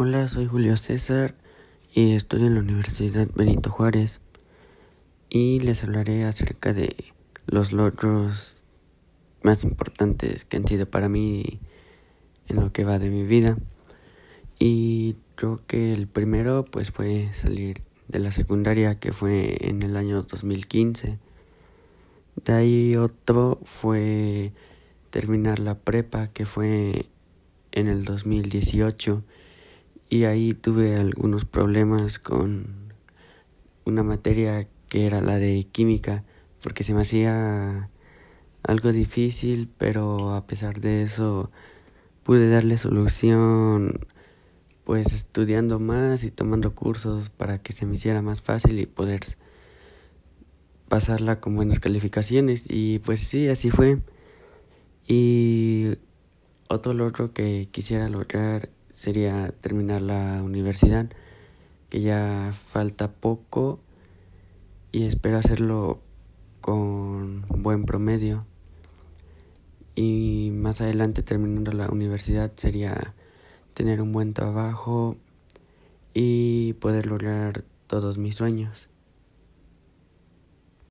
Hola, soy Julio César y estoy en la Universidad Benito Juárez y les hablaré acerca de los logros más importantes que han sido para mí en lo que va de mi vida. Y creo que el primero pues fue salir de la secundaria que fue en el año 2015. De ahí otro fue terminar la prepa que fue en el 2018 y ahí tuve algunos problemas con una materia que era la de química porque se me hacía algo difícil pero a pesar de eso pude darle solución pues estudiando más y tomando cursos para que se me hiciera más fácil y poder pasarla con buenas calificaciones. Y pues sí así fue. Y otro logro que quisiera lograr sería terminar la universidad, que ya falta poco y espero hacerlo con buen promedio. Y más adelante terminando la universidad sería tener un buen trabajo y poder lograr todos mis sueños.